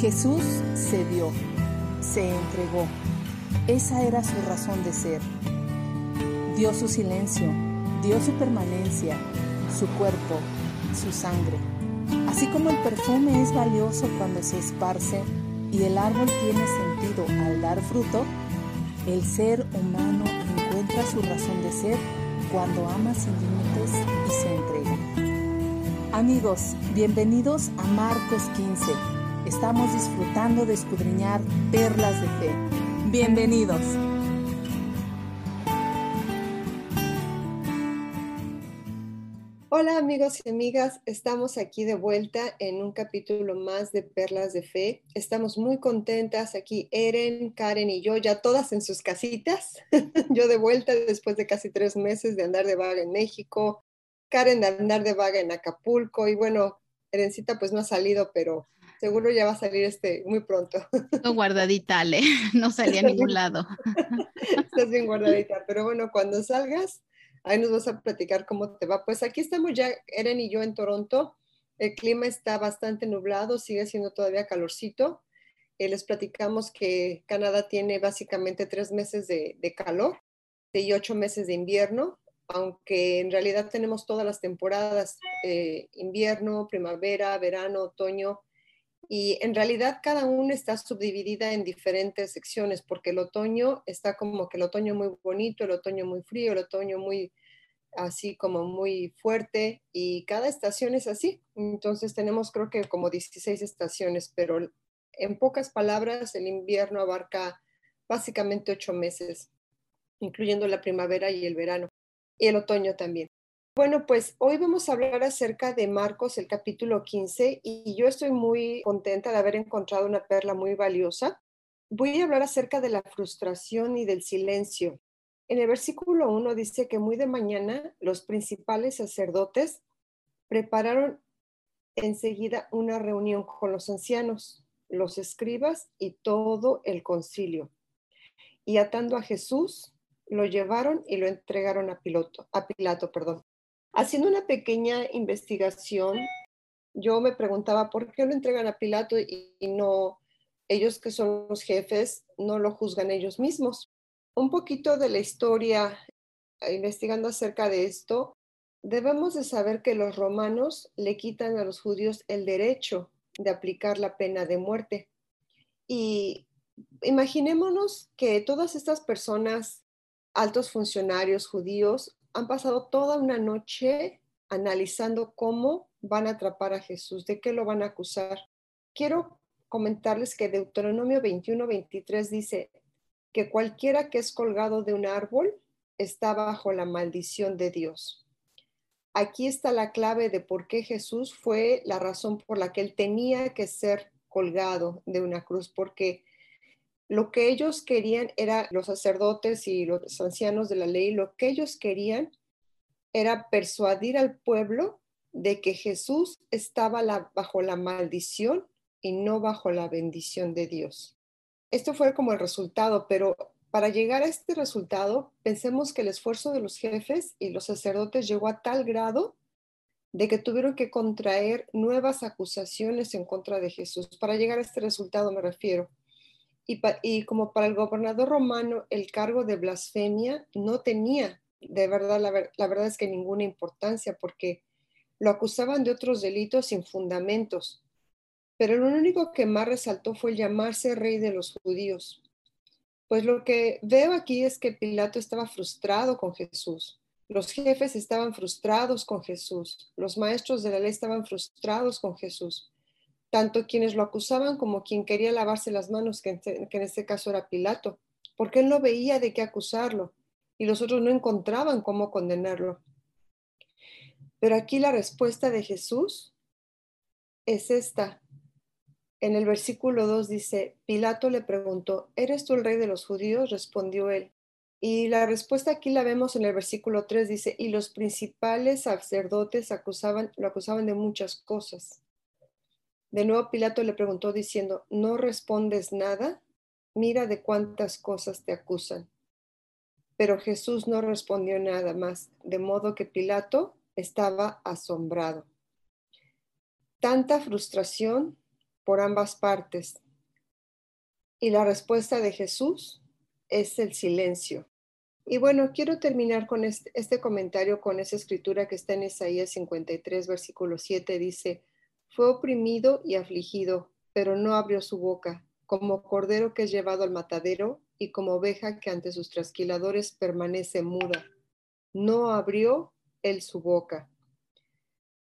Jesús se dio, se entregó. Esa era su razón de ser. Dio su silencio, dio su permanencia, su cuerpo, su sangre. Así como el perfume es valioso cuando se esparce y el árbol tiene sentido al dar fruto, el ser humano encuentra su razón de ser cuando ama sin límites y se entrega. Amigos, bienvenidos a Marcos 15. Estamos disfrutando de escudriñar perlas de fe. Bienvenidos. Hola amigos y amigas, estamos aquí de vuelta en un capítulo más de Perlas de Fe. Estamos muy contentas aquí, Eren, Karen y yo, ya todas en sus casitas. yo de vuelta después de casi tres meses de andar de vaga en México, Karen de andar de vaga en Acapulco y bueno, Erencita pues no ha salido, pero seguro ya va a salir este muy pronto. No guardadita, Ale, no salía a ningún lado. Estás bien guardadita, pero bueno, cuando salgas Ahí nos vas a platicar cómo te va. Pues aquí estamos ya, Eren y yo en Toronto. El clima está bastante nublado, sigue siendo todavía calorcito. Eh, les platicamos que Canadá tiene básicamente tres meses de, calor y ocho meses de invierno, aunque en realidad tenemos todas las temporadas, eh, invierno, primavera, verano, otoño, y en realidad cada una está subdividida en diferentes secciones, porque el otoño está como que el otoño muy bonito, el otoño muy frío, el otoño muy así como muy fuerte y cada estación es así. Entonces tenemos creo que como 16 estaciones, pero en pocas palabras el invierno abarca básicamente ocho meses, incluyendo la primavera y el verano y el otoño también. Bueno, pues hoy vamos a hablar acerca de Marcos, el capítulo 15, y yo estoy muy contenta de haber encontrado una perla muy valiosa. Voy a hablar acerca de la frustración y del silencio. En el versículo 1 dice que muy de mañana los principales sacerdotes prepararon enseguida una reunión con los ancianos, los escribas y todo el concilio. Y atando a Jesús, lo llevaron y lo entregaron a Pilato, a Pilato, perdón. Haciendo una pequeña investigación, yo me preguntaba por qué lo entregan a Pilato y, no ellos que son los jefes no lo juzgan ellos mismos. Un poquito de la historia, eh, investigando acerca de esto, debemos de saber que los romanos le quitan a los judíos el derecho de aplicar la pena de muerte. Y imaginémonos que todas estas personas, altos funcionarios judíos, han pasado toda una noche analizando cómo van a atrapar a Jesús, de qué lo van a acusar. Quiero comentarles que Deuteronomio 21-23 dice que cualquiera que es colgado de un árbol está bajo la maldición de Dios. Aquí está la clave de por qué Jesús fue la razón por la que él tenía que ser colgado de una cruz, porque lo que ellos querían era, los sacerdotes y los ancianos de la ley, lo que ellos querían era persuadir al pueblo de que Jesús estaba bajo la maldición y no bajo la bendición de Dios. Esto fue como el resultado, pero para llegar a este resultado, pensemos que el esfuerzo de los jefes y los sacerdotes llegó a tal grado de que tuvieron que contraer nuevas acusaciones en contra de Jesús. Para llegar a este resultado me refiero. Y, como para el gobernador romano el cargo de blasfemia no tenía, de verdad, la, verdad es que ninguna importancia porque lo acusaban de otros delitos sin fundamentos. Pero lo único que más resaltó fue el llamarse rey de los judíos. Pues lo que veo aquí es que Pilato estaba frustrado con Jesús. Los jefes estaban frustrados con Jesús. Los maestros de la ley estaban frustrados con Jesús tanto quienes lo acusaban como quien quería lavarse las manos, que en, este caso era Pilato, porque él no veía de qué acusarlo y los otros no encontraban cómo condenarlo. Pero aquí la respuesta de Jesús es esta. En el versículo 2 dice, Pilato le preguntó, ¿eres tú el rey de los judíos? Respondió él. Y la respuesta aquí la vemos en el versículo 3, dice, y los principales sacerdotes acusaban, lo acusaban de muchas cosas. De nuevo Pilato le preguntó diciendo, ¿no respondes nada? Mira de cuántas cosas te acusan. Pero Jesús no respondió nada más, de modo que Pilato estaba asombrado. Tanta frustración, por ambas partes. Y la respuesta de Jesús es el silencio. Y bueno, quiero terminar con este, este, comentario, con esa escritura que está en Isaías 53, versículo 7. Dice, fue oprimido y afligido, pero no abrió su boca, como cordero que es llevado al matadero y como oveja que ante sus trasquiladores permanece muda. No abrió él su boca.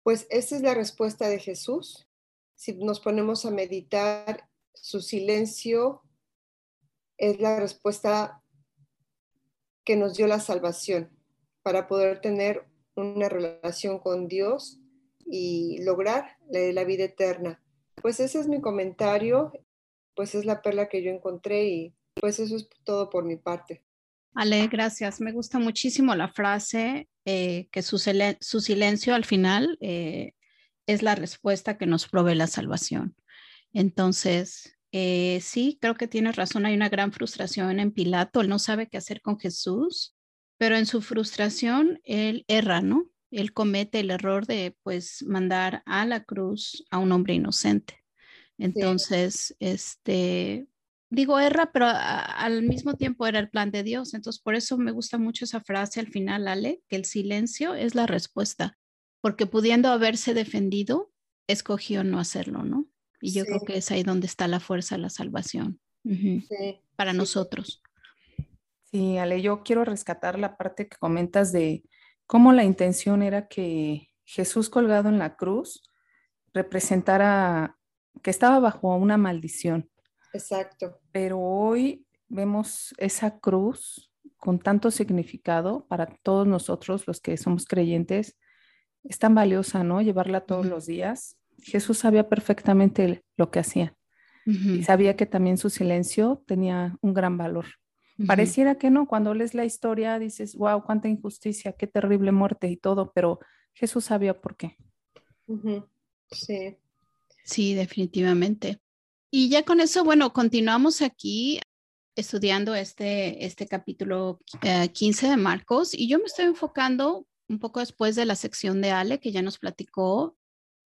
Pues esa es la respuesta de Jesús. Si nos ponemos a meditar, su silencio es la respuesta que nos dio la salvación para poder tener una relación con Dios y lograr la, vida eterna. Pues ese es mi comentario, pues es la perla que yo encontré y pues eso es todo por mi parte. Ale, gracias. Me gusta muchísimo la frase eh, que su, silencio al final eh, es la respuesta que nos provee la salvación. Entonces, eh, sí, creo que tienes razón. Hay una gran frustración en Pilato. Él no sabe qué hacer con Jesús, pero en su frustración él erra, ¿no? Él comete el error de, pues, mandar a la cruz a un hombre inocente. Entonces, este, digo erra, pero al mismo tiempo era el plan de Dios. Entonces, por eso me gusta mucho esa frase al final, Ale, que el silencio es la respuesta, porque pudiendo haberse defendido, escogió no hacerlo, ¿no? Y yo creo que es ahí donde está la fuerza de la salvación para nosotros. Sí, Ale, yo quiero rescatar la parte que comentas de cómo la intención era que Jesús colgado en la cruz representara que estaba bajo una maldición Exacto. Pero hoy vemos esa cruz con tanto significado para todos nosotros los que somos creyentes. Es tan valiosa, ¿no? Llevarla todos los días. Jesús sabía perfectamente lo que hacía y sabía que también su silencio tenía un gran valor. Pareciera que no, cuando lees la historia dices, wow, cuánta injusticia, qué terrible muerte y todo, pero Jesús sabía por qué. Sí. Sí, definitivamente. Y ya con eso, bueno, continuamos aquí estudiando este, este capítulo 15 eh, de Marcos y yo me estoy enfocando un poco después de la sección de Ale que ya nos platicó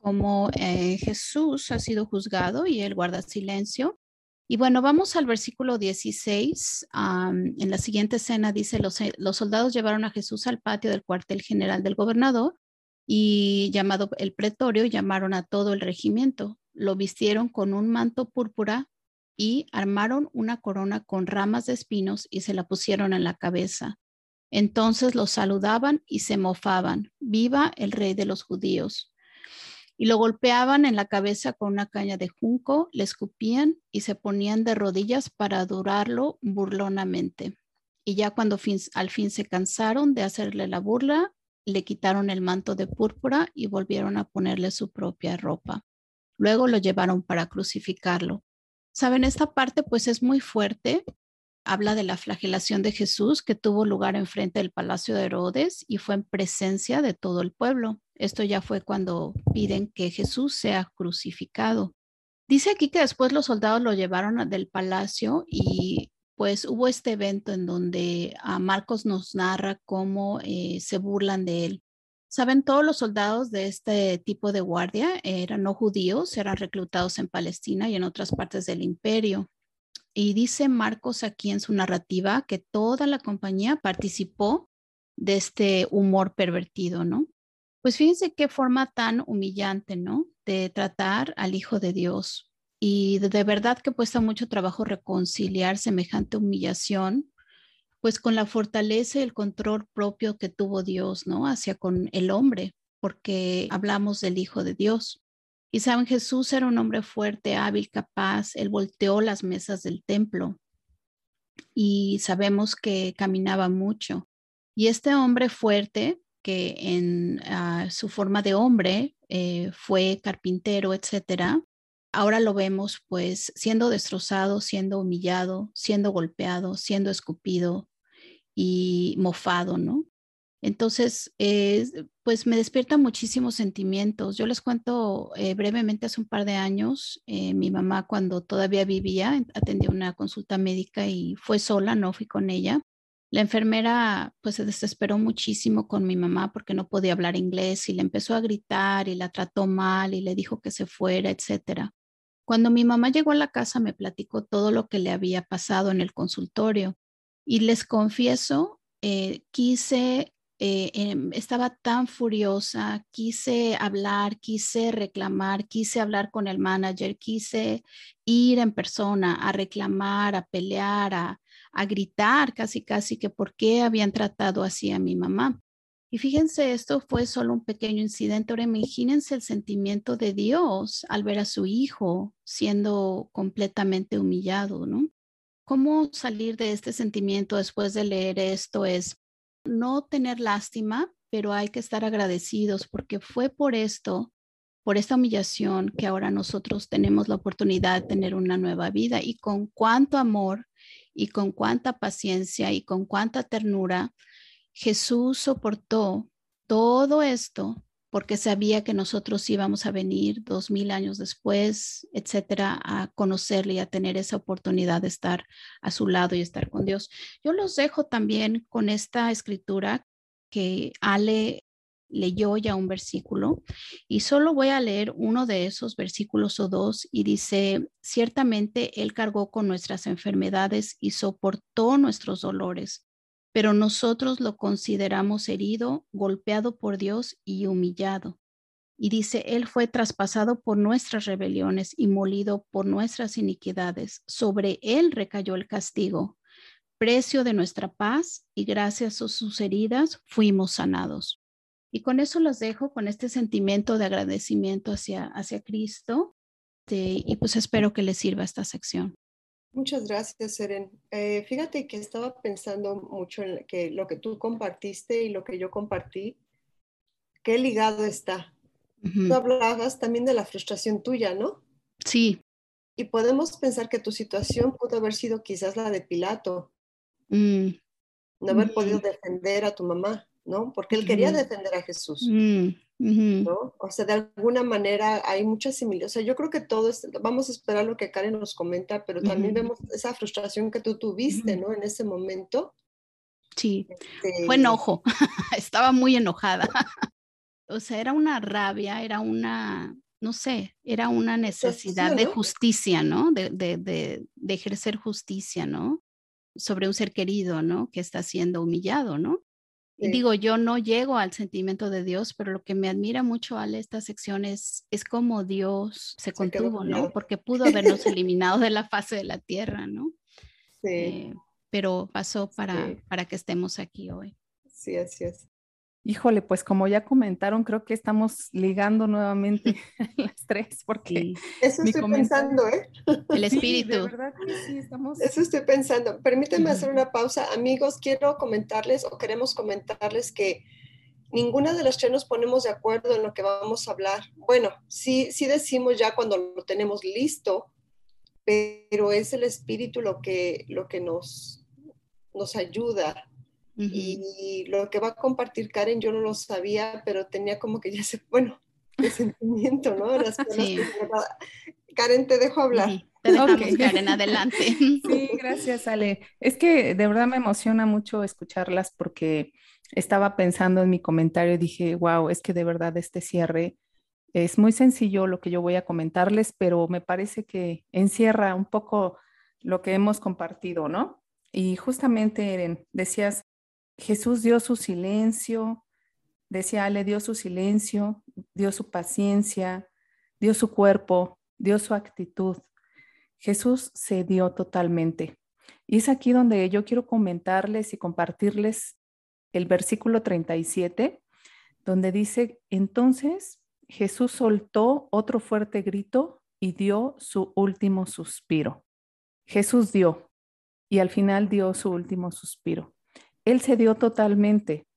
cómo eh, Jesús ha sido juzgado y él guarda silencio. Y bueno, vamos al versículo 16. en la siguiente escena dice, los, los soldados llevaron a Jesús al patio del cuartel general del gobernador y llamado el pretorio, llamaron a todo el regimiento lo vistieron con un manto púrpura y armaron una corona con ramas de espinos y se la pusieron en la cabeza. Entonces los saludaban y se mofaban, viva el rey de los judíos. Y lo golpeaban en la cabeza con una caña de junco, le escupían y se ponían de rodillas para adorarlo burlonamente. Y ya cuando al fin se cansaron de hacerle la burla, le quitaron el manto de púrpura y volvieron a ponerle su propia ropa. Luego lo llevaron para crucificarlo. Saben, esta parte pues es muy fuerte. Habla de la flagelación de Jesús que tuvo lugar enfrente del palacio de Herodes y fue en presencia de todo el pueblo. Esto ya fue cuando piden que Jesús sea crucificado. Dice aquí que después los soldados lo llevaron del palacio y pues hubo este evento en donde a Marcos nos narra cómo eh, se burlan de él. Saben, todos los soldados de este tipo de guardia eran no judíos, eran reclutados en Palestina y en otras partes del imperio. Y dice Marcos aquí en su narrativa que toda la compañía participó de este humor pervertido, ¿no? Pues fíjense qué forma tan humillante, ¿no? De tratar al Hijo de Dios. Y de verdad que cuesta mucho trabajo reconciliar semejante humillación pues con la fortaleza y el control propio que tuvo Dios, ¿no? Hacia con el hombre, porque hablamos del Hijo de Dios. Y saben, Jesús era un hombre fuerte, hábil, capaz. Él volteó las mesas del templo y sabemos que caminaba mucho. Y este hombre fuerte, que en ah, su forma de hombre eh, fue carpintero, etcétera, ahora lo vemos pues siendo destrozado, siendo humillado, siendo golpeado, siendo escupido, y mofado, ¿no? Entonces, pues me despierta muchísimos sentimientos. Yo les cuento eh, brevemente, hace un par de años, eh, mi mamá cuando todavía vivía, atendió una consulta médica y fue sola, no fui con ella. La enfermera pues se desesperó muchísimo con mi mamá porque no podía hablar inglés y le empezó a gritar y la trató mal y le dijo que se fuera, etcétera. Cuando mi mamá llegó a la casa me platicó todo lo que le había pasado en el consultorio y les confieso, eh, quise, eh, em, estaba tan furiosa, quise hablar, quise reclamar, quise hablar con el manager, quise ir en persona a reclamar, a pelear, a, a gritar casi, casi que por qué habían tratado así a mi mamá. Y fíjense, esto fue solo un pequeño incidente. Ahora imagínense el sentimiento de Dios al ver a su hijo siendo completamente humillado, ¿no? ¿Cómo salir de este sentimiento después de leer esto? Es no tener lástima, pero hay que estar agradecidos porque fue por esto, por esta humillación, que ahora nosotros tenemos la oportunidad de tener una nueva vida y con cuánto amor y con cuánta paciencia y con cuánta ternura Jesús soportó todo esto porque sabía que nosotros íbamos a venir dos mil años después, etcétera, a conocerle y a tener esa oportunidad de estar a su lado y estar con Dios. Yo los dejo también con esta escritura que Ale leyó ya un versículo y solo voy a leer uno de esos versículos o dos y dice, ciertamente Él cargó con nuestras enfermedades y soportó nuestros dolores pero nosotros lo consideramos herido, golpeado por Dios y humillado. Y dice, Él fue traspasado por nuestras rebeliones y molido por nuestras iniquidades. Sobre Él recayó el castigo, precio de nuestra paz, y gracias a sus heridas fuimos sanados. Y con eso los dejo, con este sentimiento de agradecimiento hacia, hacia Cristo. y pues espero que les sirva esta sección. Muchas gracias, Seren. Eh, fíjate que estaba pensando mucho en que lo que tú compartiste y lo que yo compartí, qué ligado está. Tú hablabas también de la frustración tuya, ¿no? Sí. Y podemos pensar que tu situación pudo haber sido quizás la de Pilato. Mm. No haber podido mm. defender a tu mamá, ¿no? Porque él quería defender a Jesús. Mm. ¿no? O sea, de alguna manera hay muchas similitudes. O sea, yo creo que todo es, vamos a esperar lo que Karen nos comenta, pero también vemos esa frustración que tú tuviste, ¿no? En ese momento. Sí, fue este enojo, estaba muy enojada. o sea, era una rabia, era una, no sé, era una necesidad de justicia, ¿no? De, de, de, de ejercer justicia, ¿no? Sobre un ser querido, ¿no? Que está siendo humillado, ¿no? Digo, yo no llego al sentimiento de Dios, pero lo que me admira mucho a esta sección es, es cómo Dios se, contuvo, ¿no? Porque pudo habernos eliminado de la fase de la tierra, ¿no? Sí. Eh, pero pasó para, para que estemos aquí hoy. Sí, así es. Híjole, pues como ya comentaron, creo que estamos ligando nuevamente las tres, porque... Eso estoy pensando, ¿eh? El espíritu. verdad sí, estamos... Eso estoy pensando. Permítanme hacer una pausa. Amigos, quiero comentarles o queremos comentarles que ninguna de las tres nos ponemos de acuerdo en lo que vamos a hablar. Bueno, sí, sí decimos ya cuando lo tenemos listo, pero es el espíritu lo que, lo que nos, nos ayuda y lo que va a compartir Karen yo no lo sabía, pero tenía como que ya se, bueno, de sentimiento, ¿no? Las Karen, te dejo hablar. Te dejamos, Karen, adelante. Sí, gracias, Ale. Es que de verdad me emociona mucho escucharlas porque estaba pensando en mi comentario y dije, wow, es que de verdad este cierre es muy sencillo lo que yo voy a comentarles, pero me parece que encierra un poco lo que hemos compartido, ¿no? Y justamente, decías, Jesús dio su silencio, decía, le dio su silencio, dio su paciencia, dio su cuerpo, dio su actitud. Jesús se dio totalmente. Y es aquí donde yo quiero comentarles y compartirles el versículo 37, donde dice, entonces Jesús soltó otro fuerte grito y dio su último suspiro. Jesús dio y al final dio su último suspiro. Él se dio totalmente.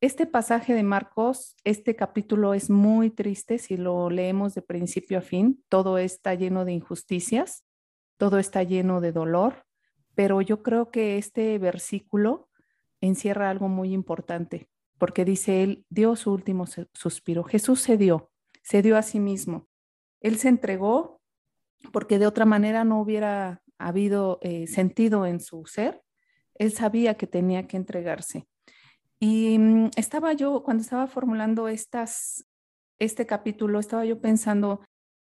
Este pasaje de Marcos, este capítulo es muy triste si lo leemos de principio a fin. Todo está lleno de injusticias, todo está lleno de dolor, pero yo creo que este versículo encierra algo muy importante, porque dice él dio su último suspiro. Jesús se dio, se dio a sí mismo. Él se entregó porque de otra manera no hubiera habido eh, sentido en su ser él sabía que tenía que entregarse. Y mm, estaba yo, cuando estaba formulando estas, este capítulo, estaba yo pensando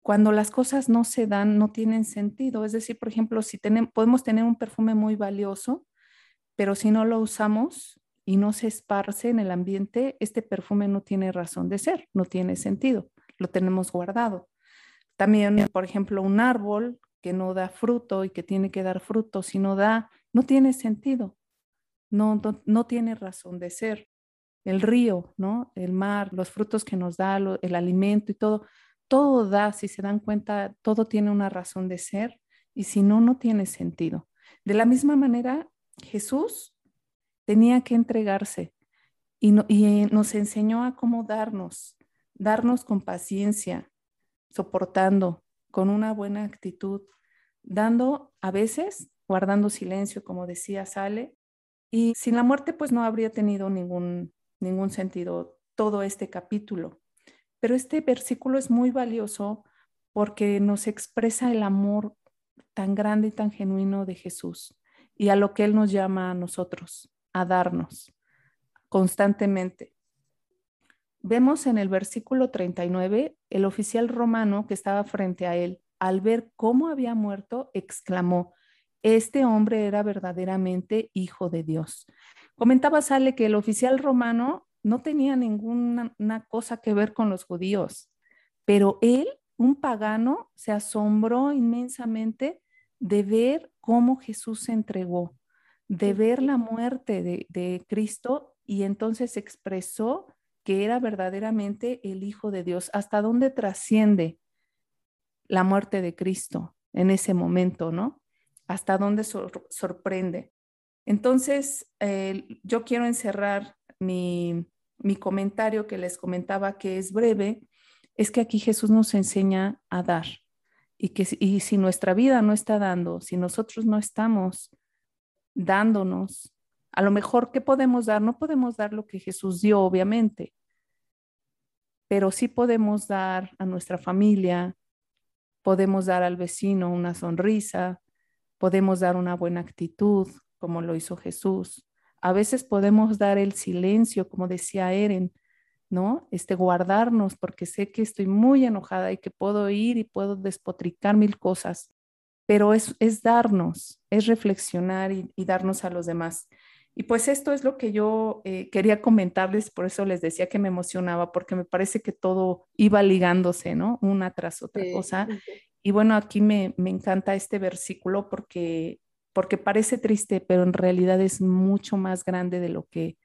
cuando las cosas no se dan, no tienen sentido. Es decir, por ejemplo, si tenemos, podemos tener un perfume muy valioso, pero si no lo usamos y no se esparce en el ambiente, este perfume no tiene razón de ser, no tiene sentido, lo tenemos guardado. También, por ejemplo, un árbol que no da fruto y que tiene que dar fruto, si no da, no tiene sentido, no, no, tiene razón de ser. El río, ¿no? El mar, los frutos que nos da, el alimento y todo, todo da, si se dan cuenta, todo tiene una razón de ser y si no, no tiene sentido. De la misma manera, Jesús tenía que entregarse y, y nos enseñó a cómo darnos, darnos con paciencia, soportando, con una buena actitud, dando a veces, guardando silencio, como decía Sale, y sin la muerte pues no habría tenido ningún, ningún sentido todo este capítulo. Pero este versículo es muy valioso porque nos expresa el amor tan grande y tan genuino de Jesús y a lo que Él nos llama a nosotros, a darnos constantemente. Vemos en el versículo 39, el oficial romano que estaba frente a él, al ver cómo había muerto, exclamó, este hombre era verdaderamente hijo de Dios. Comentaba Sale que el oficial romano no tenía ninguna cosa que ver con los judíos, pero él, un pagano, se asombró inmensamente de ver cómo Jesús se entregó, de ver la muerte de, de Cristo y entonces expresó que era verdaderamente el Hijo de Dios, hasta dónde trasciende la muerte de Cristo en ese momento, ¿no? Hasta dónde sorprende. Entonces, eh, yo quiero encerrar mi, mi comentario que les comentaba que es breve, es que aquí Jesús nos enseña a dar y que y si nuestra vida no está dando, si nosotros no estamos dándonos, a lo mejor, ¿qué podemos dar? No podemos dar lo que Jesús dio, obviamente, pero sí podemos dar a nuestra familia, podemos dar al vecino una sonrisa, podemos dar una buena actitud, como lo hizo Jesús. A veces podemos dar el silencio, como decía Eren, ¿no? Este guardarnos porque sé que estoy muy enojada y que puedo ir y puedo despotricar mil cosas, pero es, es darnos, es reflexionar y, y darnos a los demás. Y pues esto es lo que yo eh, quería comentarles, por eso les decía que me emocionaba, porque me parece que todo iba ligándose, ¿no? Una tras otra cosa. Y bueno, aquí me, me encanta este versículo porque, porque parece triste, pero en realidad es mucho más grande de lo que,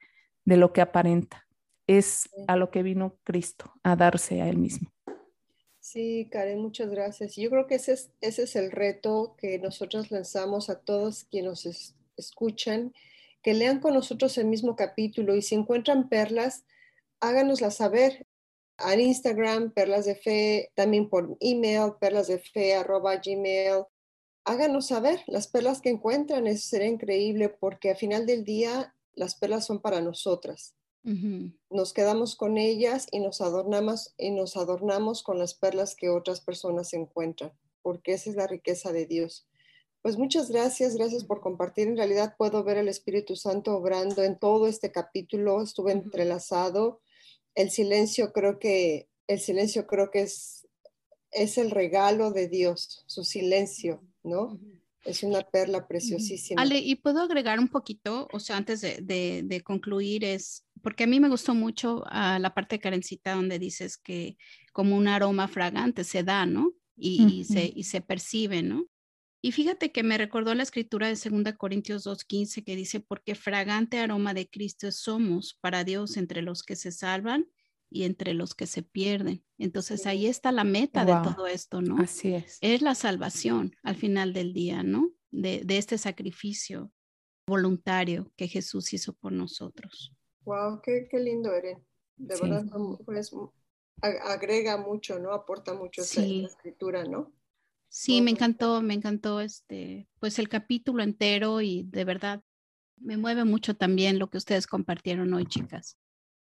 de lo que aparenta. Es a lo que vino Cristo, a darse a Él mismo. Sí, Karen, muchas gracias. Yo creo que ese es, ese es el reto que nosotros lanzamos a todos quienes nos escuchan que lean con nosotros el mismo capítulo y si encuentran perlas, háganoslas saber en Instagram, perlas de fe, también por email, perlas de fe, arroba gmail. Háganos saber las perlas que encuentran, eso sería increíble porque al final del día las perlas son para nosotras. Nos quedamos con ellas y nos adornamos y nos adornamos con las perlas que otras personas encuentran, porque esa es la riqueza de Dios. Pues muchas gracias, gracias por compartir. En realidad puedo ver el Espíritu Santo obrando en todo este capítulo, estuve entrelazado. El silencio creo que, el silencio creo que es, es el regalo de Dios, su silencio, ¿no? Es una perla preciosísima. Ale, y puedo agregar un poquito, o sea, antes de, de, concluir, es porque a mí me gustó mucho uh, la parte de Karencita donde dices que como un aroma fragante se da, ¿no? Y, y, se, y se percibe, ¿no? Y fíjate que me recordó la escritura de 2 Corintios 2.15 que dice, porque fragante aroma de Cristo somos para Dios entre los que se salvan y entre los que se pierden. Entonces ahí está la meta de todo esto, ¿no? Así es. Es la salvación al final del día, ¿no? De, este sacrificio voluntario que Jesús hizo por nosotros. Wow, qué, lindo, Eren. De verdad, pues, agrega mucho, ¿no? Aporta mucho sí. la escritura, ¿no? Sí, me encantó, me encantó este, pues el capítulo entero y de verdad me mueve mucho también lo que ustedes compartieron hoy, chicas.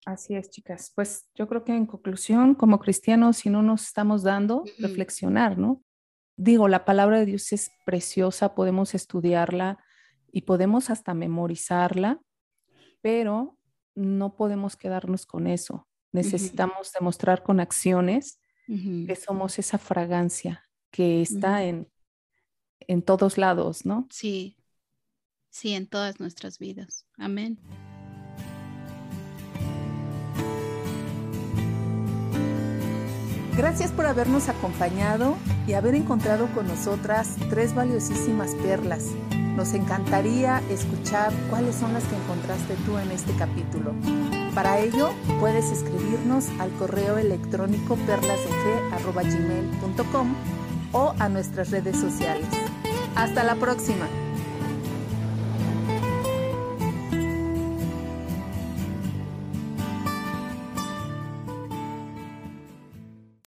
Así es, chicas. Pues yo creo que en conclusión, como cristianos, si no nos estamos dando, reflexionar, ¿no? Digo, la palabra de Dios es preciosa, podemos estudiarla y podemos hasta memorizarla, pero no podemos quedarnos con eso. Necesitamos demostrar con acciones que somos esa fragancia que está en, en todos lados, ¿no? Sí, sí, en todas nuestras vidas. Amén. Gracias por habernos acompañado y haber encontrado con nosotras tres valiosísimas perlas. Nos encantaría escuchar cuáles son las que encontraste tú en este capítulo. Para ello, puedes escribirnos al correo electrónico perlasdefe.gmail.com o a nuestras redes sociales. Hasta la próxima.